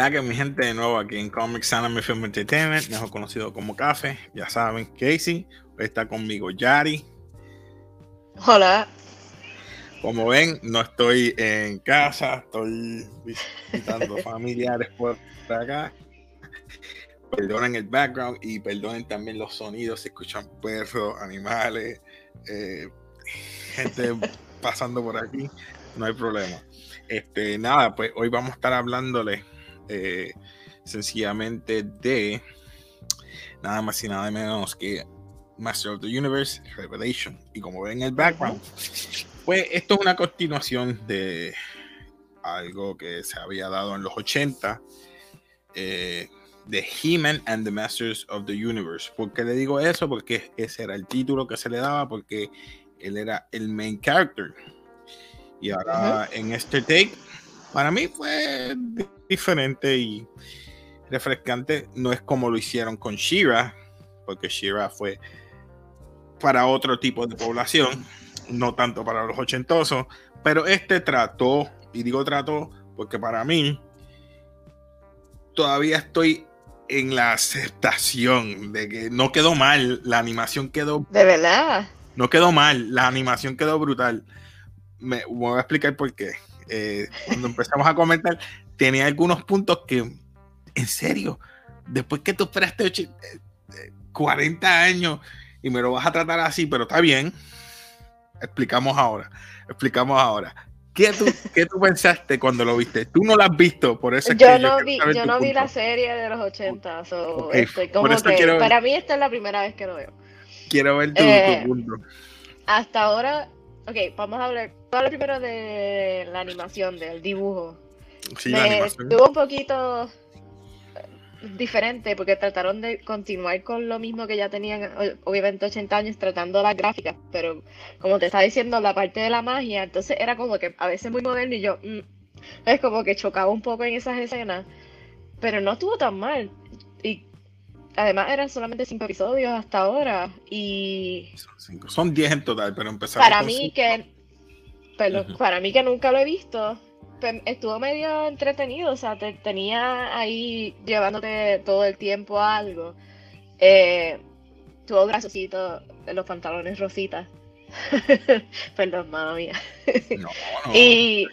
la que mi gente de nuevo aquí en Comics Anime Film Entertainment, mejor conocido como Café, ya saben, Casey, hoy está conmigo Yari. Hola. Como ven, no estoy en casa, estoy visitando familiares por acá. Perdonen el background y perdonen también los sonidos, se escuchan perros, animales, eh, gente pasando por aquí, no hay problema. Este, nada, pues hoy vamos a estar hablándole eh, sencillamente de nada más y nada menos que Master of the Universe Revelation. Y como ven en el background, pues esto es una continuación de algo que se había dado en los 80 eh, de He-Man and the Masters of the Universe. ¿Por qué le digo eso? Porque ese era el título que se le daba, porque él era el main character. Y ahora en este take, para mí fue diferente y refrescante. No es como lo hicieron con Shira, porque Shira fue para otro tipo de población, no tanto para los ochentosos. Pero este trató, y digo trató porque para mí todavía estoy en la aceptación de que no quedó mal, la animación quedó... De verdad. No quedó mal, la animación quedó brutal me voy a explicar por qué. Eh, cuando empezamos a comentar, tenía algunos puntos que, en serio, después que tú esperaste 40 eh, años y me lo vas a tratar así, pero está bien. Explicamos ahora. Explicamos ahora. ¿Qué tú, ¿Qué tú pensaste cuando lo viste? Tú no lo has visto, por eso yo no vi, yo no vi la serie de los 80. Para mí esta es la primera vez que lo veo. Quiero ver tu, tu eh, punto. Hasta ahora Ok, vamos a hablar, primero de la animación, del dibujo. Sí, la animación. Estuvo un poquito eh, diferente porque trataron de continuar con lo mismo que ya tenían, obviamente 80 años, tratando las gráficas, pero como te estaba diciendo, la parte de la magia, entonces era como que a veces muy moderno y yo, mm, es como que chocaba un poco en esas escenas, pero no estuvo tan mal. Y además eran solamente cinco episodios hasta ahora y son diez en total pero empezaron para mí que para mí que nunca lo he visto pues, estuvo medio entretenido o sea te tenía ahí llevándote todo el tiempo algo eh, tuvo graciosito los pantalones rositas perdón mano mía y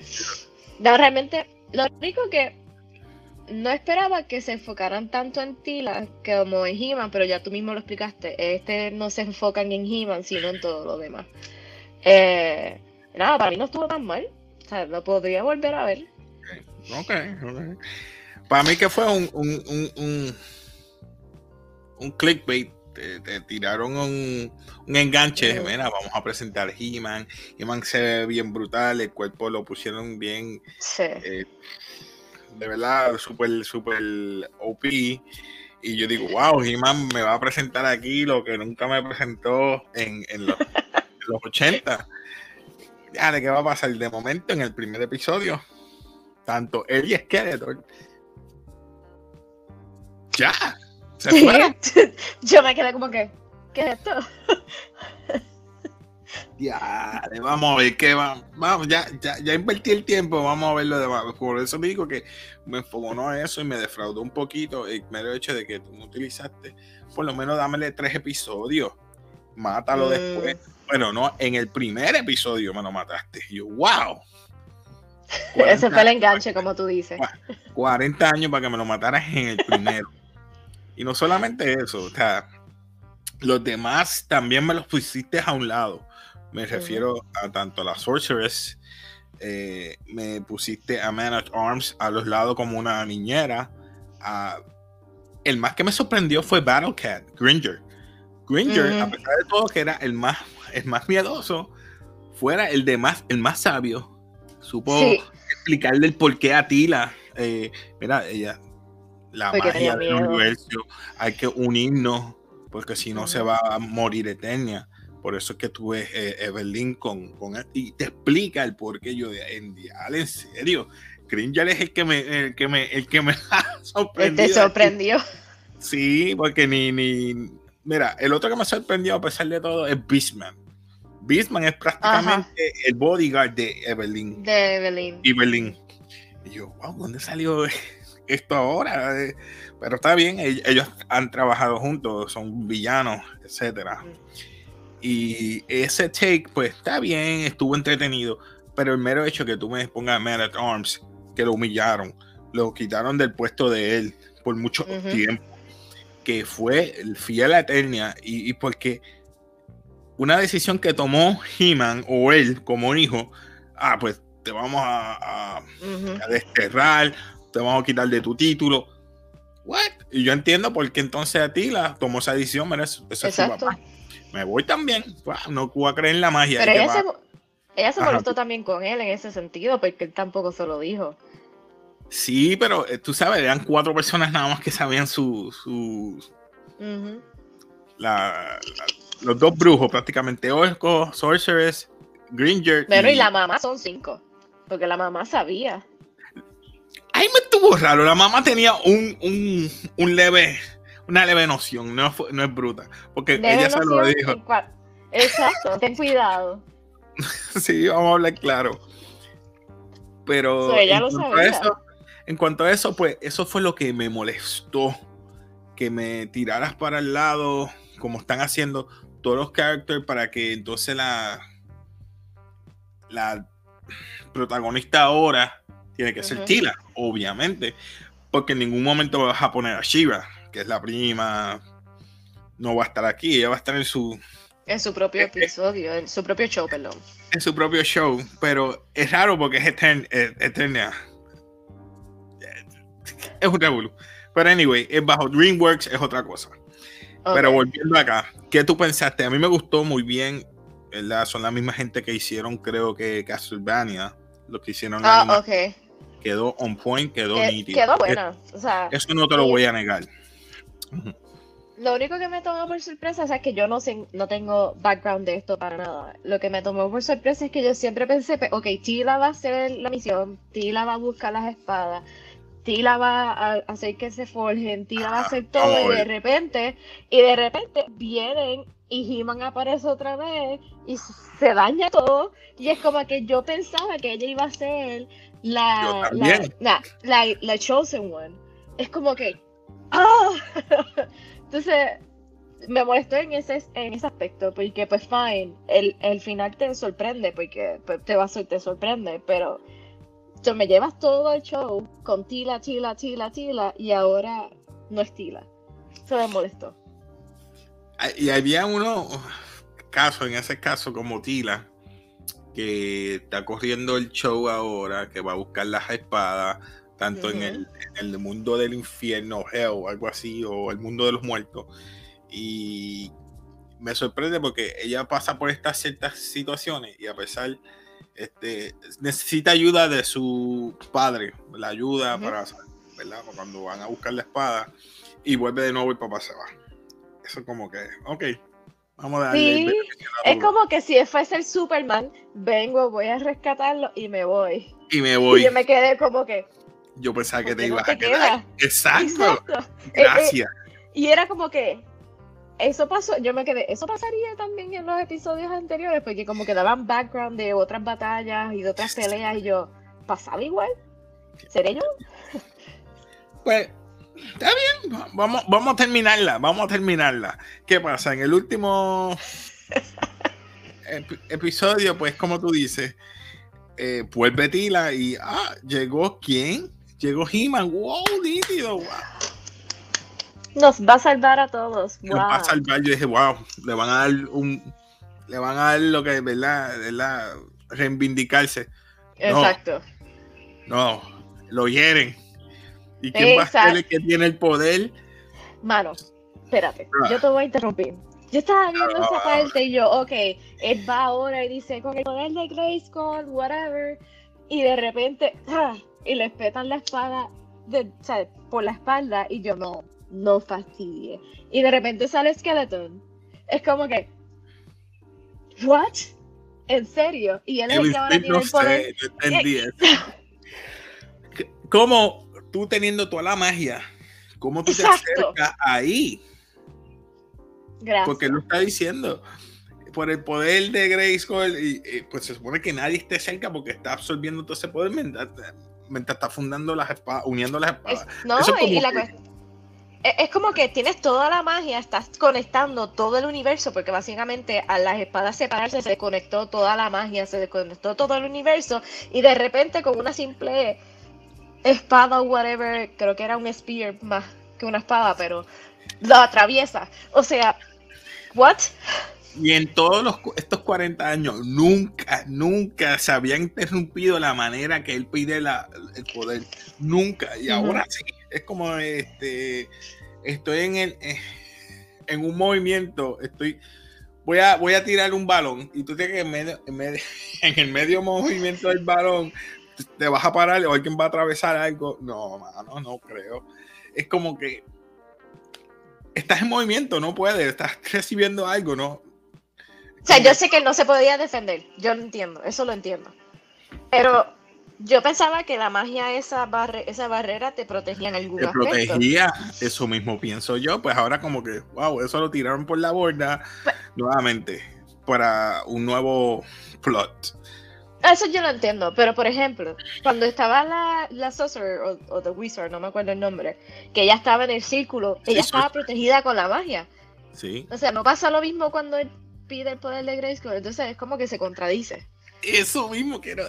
no realmente lo único que no esperaba que se enfocaran tanto en Tila como en He-Man, pero ya tú mismo lo explicaste. Este no se enfocan en He-Man, sino en todo lo demás. Eh, nada, para mí no estuvo tan mal. O sea, lo podría volver a ver. Ok, ok. Para mí que fue un, un, un, un, clickbait. Te, tiraron un, enganche. Mira, vamos a presentar He-Man. He-Man se ve bien brutal. El cuerpo lo pusieron bien. Sí. Eh, de verdad súper, súper OP. Y yo digo, wow, He-Man me va a presentar aquí lo que nunca me presentó en, los, 80. Ya, ¿de qué va a pasar? De momento, en el primer episodio, tanto él y Skeletor, ya, se yo me quedé como que, ¿qué es esto? Ya, vamos a ver qué va. Vamos, ya, ya, ya invertí el tiempo, vamos a ver lo demás. Por eso me digo que me enfocó a eso y me defraudó un poquito el mero hecho de que tú no utilizaste. Por lo menos dámele tres episodios. Mátalo mm. después. Bueno, no, en el primer episodio me lo mataste. Y yo, wow. Ese fue el enganche, como tú dices. 40 años para que me lo mataras en el primero. y no solamente eso, o sea, los demás también me los pusiste a un lado. Me refiero a tanto a la Sorceress, eh, me pusiste a Man at Arms a los lados como una niñera. el más que me sorprendió fue Battle Cat, Gringer. Gringer, a pesar de todo que era el más, el más miedoso, fuera el de más, el más sabio, supo explicarle el por qué a Tila. Eh, mira, ella, la magia del universo, hay que unirnos, porque si no se va a morir Eternia. Por eso es que tuve eh, Evelyn con, con y te explica el por qué yo de en en serio. Cringer es el que me, el que me, el que me sorprendió. Te sorprendió. Sí, porque ni, ni. Mira, el otro que me sorprendió a pesar de todo es Beastman. Beastman es prácticamente el bodyguard de Evelyn. De Evelyn. Evelyn. Y yo, wow, ¿dónde salió esto ahora. eh, Pero está bien, ell- ellos han trabajado juntos, son villanos, etcétera. Y ese take, pues está bien, estuvo entretenido. Pero el mero hecho que tú me pongas Man at Arms, que lo humillaron, lo quitaron del puesto de él por mucho tiempo, que fue el fiel a Eternia, y, y porque una decisión que tomó He-Man o él como hijo, ah, pues te vamos a, a- a desterrar, te vamos a quitar de tu título. What? Y yo entiendo por qué entonces Atila tomó esa decisión, mira, es su papá. Me voy también, no voy a creer en la magia. Pero ella se, ella se Ajá. molestó también con él en ese sentido, porque él tampoco se lo dijo. Sí, pero eh, tú sabes, eran cuatro personas nada más que sabían su, su Ujú. la- la- los dos brujos prácticamente, Orco, Sorceress, Gringer. Pero y la mamá son cinco, porque la mamá sabía. Ahí me estuvo raro, la mamá tenía un, un, un leve, una leve noción, no, fue- no es bruta, porque ella se lo dijo. Exacto, ten cuidado. Sí, vamos a hablar claro. Pero ella lo sabía. eso, en cuanto a eso, pues eso fue lo que me molestó. Que me tiraras para el lado, como están haciendo todos los characters, para que entonces la, la protagonista ahora tiene que ser. Tila, obviamente. Porque en ningún momento vas a poner a Shiva, que es la prima. No va a estar aquí, ella va a estar en su, En su propio episodio, en su propio show, perdón. en su propio show, pero es raro porque es eh, Eternia. Es un revolú. Pero anyway, es bajo DreamWorks, es otra cosa. Pero volviendo acá, ¿qué tú pensaste? A mí me gustó muy bien, ¿verdad? Son la misma gente que hicieron, creo que Castlevania, lo que hicieron la Ah, anima- ok. quedó on point, quedó Que- nítido. quedó buena. O sea, Eso no te lo voy a negar. Lo único que me tomó por sorpresa o sea, es que yo no sé, no tengo background de esto para nada. Lo que me tomó por sorpresa es que yo siempre pensé, pe- ok, Tila va a hacer la misión, Tila va a buscar las espadas, Tila va a hacer que se forjen, Tila va a hacer vamos todo y de repente, y de repente vienen y He-Man aparece otra vez y se daña todo y es como que yo pensaba que ella iba a ser la, la, la, la, la chosen one. Es como que, ¡ah! Entonces, me molestó en ese, en ese aspecto, porque pues fine, el, el final te sorprende, porque pues, te va a te sorprende, pero tú me llevas todo el show con Tila, Tila, Tila, Tila, y ahora no es Tila. Eso me molestó. Y había uno caso, en ese caso, como Tila, que está corriendo el show ahora, que va a buscar las espadas, tanto en, el, en el mundo del infierno, Hell, o algo así, o el mundo de los muertos. Y me sorprende porque ella pasa por estas ciertas situaciones y a pesar, este, necesita ayuda de su padre, la ayuda para, ¿verdad? Cuando van a buscar la espada y vuelve de nuevo y papá se va. Eso como que, ok, vamos a darle Sí, es como que si fuese el Superman, vengo, voy a rescatarlo y me voy. Y me Y voy. yo me quedé como que, Yo pensaba que ¿por te no ibas te a quedar. Exacto. Exacto. Eh, eh, Gracias. Y era como que eso pasó, yo me quedé, eso pasaría también en los episodios anteriores, porque como que daban background de otras batallas y de otras peleas y yo, ¿pasaba igual? ¿Seré yo? Pues, está bien. va- Vamos, vamos a terminarla. Vamos a terminarla. ¿Qué pasa? En el último ep- episodio, pues, como tú dices, eh, vuelve Tila y, ah, llegó quién? Llegó He-Man. Wow, nítido. Wow. Nos va a salvar a todos. Nos va a salvar. Yo dije, wow, le van a dar un. Le van a dar lo que, ¿verdad? ¿verdad? Reivindicarse. Exacto. No, lo hieren. ¿Y quién va a ser el que tiene el poder? Mano, espérate, Ah. yo te voy a interrumpir. Yo estaba viendo Ah. esa parte y yo, ok, él va ahora y dice, con el poder de Grayskull, whatever, y de repente, ah, y le petan la espada de, o sea, por la espalda y yo no, no fastidie. Y de repente sale Skeleton. Es como que, ¿what? ¿En serio? Y él es el que ahora tiene no el poder. sé, no entendí eso. ¿Cómo tú teniendo toda la magia, cómo tú te acercas ahí? Gracias. Porque él lo está diciendo. Por el poder de Grayskull, y, y, pues se supone que nadie esté cerca porque está absorbiendo todo ese poder. Mientras está fundando las espadas, uniendo las espadas. Es- no, Eso es y la que- cuest- es, como que tienes toda la magia, estás conectando todo el universo, porque básicamente a las espadas separarse se desconectó toda la magia, se desconectó todo el universo, y de repente con una simple espada o whatever, creo que era un spear más que una espada, pero lo atraviesa. O sea, ¿what? Y en todos los, estos 40 años, nunca, nunca se había interrumpido la manera que él pide la, el poder. Nunca. Y ahora sí. Es como este. Estoy en el. eh, En un movimiento. Estoy. Voy a, voy a tirar un balón. Y tú tienes que en, medio, en, medio- en el medio movimiento del balón. Te vas a parar o alguien va a atravesar algo. No, mano, no creo. Es como que. Estás en movimiento, no puedes. Estás recibiendo algo, ¿no? O sea, yo sé que él no se podía defender, yo lo entiendo, eso lo entiendo. Pero yo pensaba que la magia, esa, barre- esa barrera te protegía en algún te aspecto. protegía. Eso mismo pienso yo. Pues ahora como que, wow, eso lo tiraron por la borda Pues nuevamente para un nuevo plot. Eso yo lo entiendo, pero por ejemplo, cuando estaba la, la Sorcerer o, o The Wizard, no me acuerdo el nombre, que ella estaba en el círculo, ella sí. estaba protegida con la magia. Sí. O sea, no pasa lo mismo cuando él pide el poder de Grayskull, entonces es como que se contradice. Eso mismo quiero.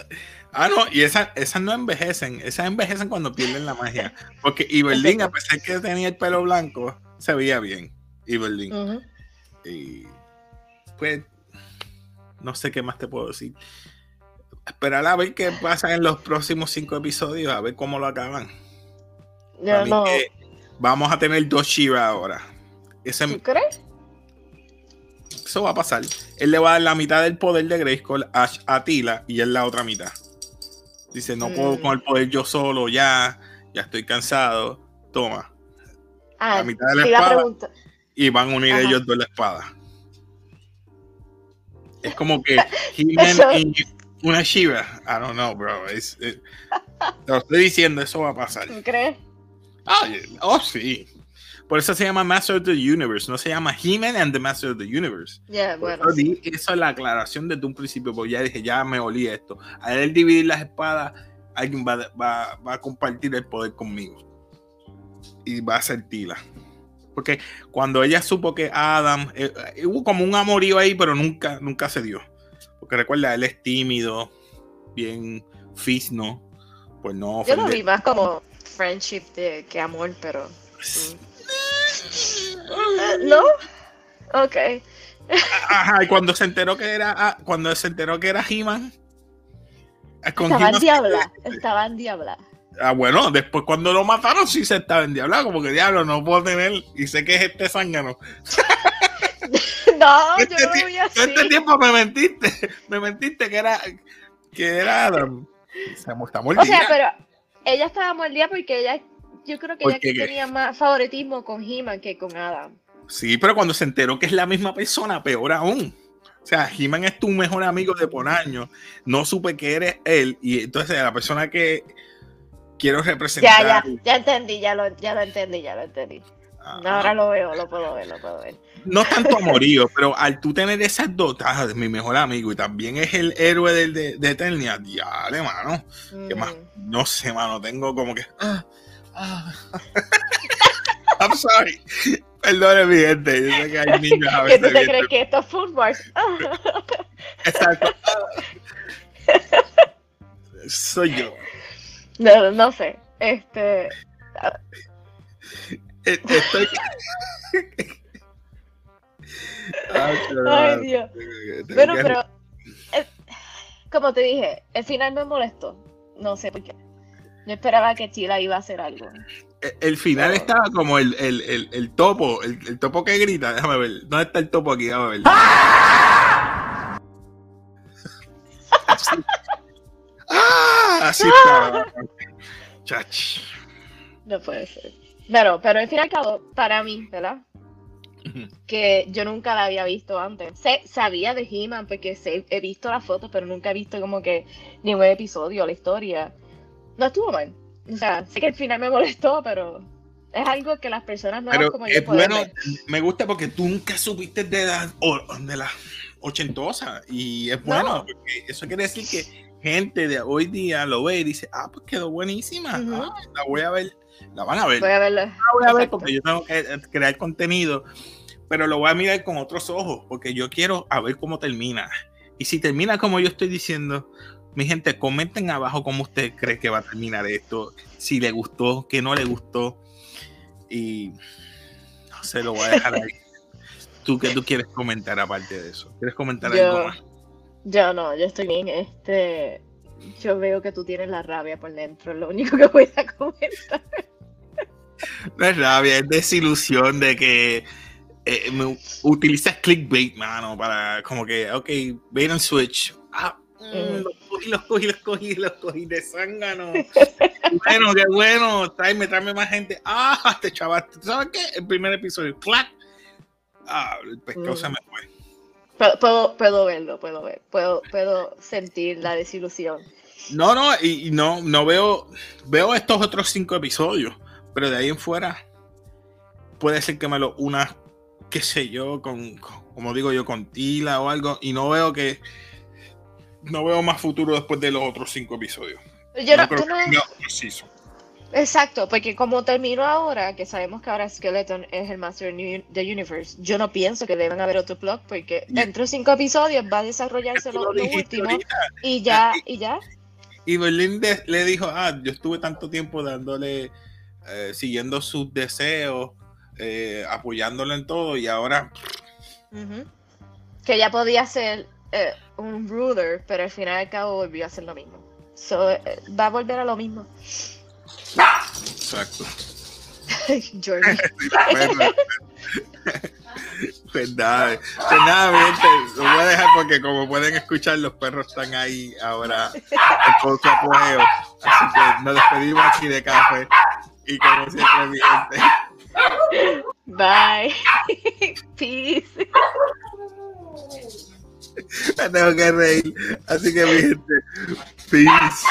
Ah, no, y esas esas no envejecen. Esas envejecen cuando pierden la magia. Porque Iberlin, a pesar que tenía el pelo blanco, se veía bien. Iberlin. Ujú. Y pues, no sé qué más te puedo decir. Esperar a ver qué pasa en los próximos cinco episodios, a ver cómo lo acaban. Mí no. vamos a tener dos Shiva ahora. Ese, ¿Tú crees? Eso va a pasar. Él le va a dar la mitad del poder de Grayskull a, a Tila y él la otra mitad. Dice, no puedo Mm. con el poder yo solo, ya, ya estoy cansado. Toma. Ah, La mitad de la espada. Y van a unir Ajá. ellos dos la espada. Es como que y una Shiva. I don't know, bro. Es- es- te lo estoy diciendo, eso va a pasar. ¿Tú crees? Ah, oh, sí. Por eso se llama Master of the Universe. No se llama He-Man and the Master of the Universe. Ya, bueno. Eso es la aclaración desde un principio, porque ya dije, ya me olí esto. Al él dividir las espadas, alguien va, va- va a compartir el poder conmigo. Y va a ser Tila. Porque cuando ella supo que Adam, eh, eh, hubo como un amorío ahí, pero nunca, nunca se dio. Porque recuerda, él es tímido, bien fisno, pues no Yo lo vi más como friendship de, que amor, pero. mm. ¿No? Ok. Ajá, y cuando se enteró que era, ah, cuando se enteró que era He-Man, eh, Estaba en diabla. Estaba en diabla. Ah, bueno, después cuando lo mataron sí se estaba en diablo, como que diablo, no puedo tener, y sé que es este zángano. No, yo Este, no lo vi así. este tiempo me mentiste, me mentiste que era, que era Adam. Está O mordida. sea, pero ella estaba mordida porque ella. Yo creo que ella ¿Por qué qué? tenía más favoritismo con He-Man que con Adam. Sí, pero cuando se enteró que es la misma persona, peor aún. O sea, He-Man es tu mejor amigo de por años. No supe que eres él. Y entonces la persona que quiero Ya, representar. ya, ya entendí, ya lo, ya lo entendí, ya lo entendí. Ah, Ahora lo veo, lo puedo ver, lo puedo ver. no tanto amorío, pero al tú tener esas dos, ah, es mi mejor amigo y también es el héroe del- de, de Eternia, diale, mano. ¿Qué más? Mm. No sé, mano, tengo como que. ah, ah. I'm sorry. Perdone mi gente, yo sé que hay niños a ¿Qué veces. tú te crees que esto es Food Wars? Exacto. Soy yo. No, no sé. Este. E- Estoy. Ay, Dios. Bueno, pero. eh, como te dije, el final me molestó. No sé por qué. Yo esperaba que Chila iba a hacer algo. E- El final estaba como el, el, el, el topo, el, el topo que grita. Déjame ver. ¿Dónde está el topo aquí? Déjame ver. Así. ¡Ah! Así está. Chach. No puede ser. Pero, pero al fin y al cabo, para mí, ¿verdad? Que yo nunca la había visto antes. Sé, sabía de He-Man porque sé- he visto las fotos, pero nunca he visto como que ningún episodio, la historia. No estuvo mal. O sea, sé que el final me molestó, pero es algo que las personas nuevas Pero como yo es pueden bueno, ver. me gusta porque tú nunca supiste de o- de las ochentosas y es bueno No. porque eso quiere decir que gente de hoy día lo ve y dice, ah, pues quedó buenísima, Ujú. ah, la voy a ver, la van a ver, Voy a verlo. la voy a ver Exacto. porque yo tengo que eh, crear contenido, pero lo voy a mirar con otros ojos, porque yo quiero a ver cómo termina. Y si termina como yo estoy diciendo, mi gente, comenten abajo cómo usted cree que va a terminar esto, si le gustó, que no le gustó, y no sé, lo voy a dejar ahí. ¿Tú qué tú quieres comentar aparte de eso? ¿Quieres comentar Yo- algo más? Yo no, yo estoy bien. Este, yo veo que tú tienes la rabia por dentro, lo único que voy a comentar. No es rabia, es desilusión de que eh, me utilizas clickbait, mano, para como que, ok, bait and switch. Ah, mm, los cogí, los cogí, los cogí, los cogí de zángano. bueno, qué bueno, tráeme, tráeme más gente. Ah, te chavaste. ¿Sabes qué? El primer episodio, clac. Ah, el pescado Mm. se me fue. Puedo, puedo, puedo verlo, puedo ver, puedo, puedo sentir la desilusión. No, no, y, y no, no veo, veo estos otros cinco episodios, pero de ahí en fuera puede ser que me lo una, qué sé yo, con- como digo yo, con Tila o algo, y no veo que, no veo más futuro después de los otros cinco episodios. Yo no, creo que exacto, porque como terminó ahora, que sabemos que ahora Skeleton es el Master New- the Universe, yo no pienso que deben haber otro plot, porque dentro de cinco episodios va a desarrollarse lo, lo último ahorita. y ya, Ah, y ya. Y Berlín de- le dijo, ah, yo estuve tanto tiempo dándole, eh, siguiendo sus deseos, eh, apoyándolo en todo, y ahora. Que ya podía ser eh, un ruler, pero al final y al cabo volvió a hacer lo mismo. So, eh, va a volver a lo mismo. Exacto. Jordi. Bueno, pues nada, pues nada, mi gente, lo voy a dejar porque como pueden escuchar, los perros están ahí ahora en todo su apogeo. Así que nos despedimos aquí de café. Y como siempre, mi gente, Bye. Peace. me tengo que reír. Así que mi gente, peace.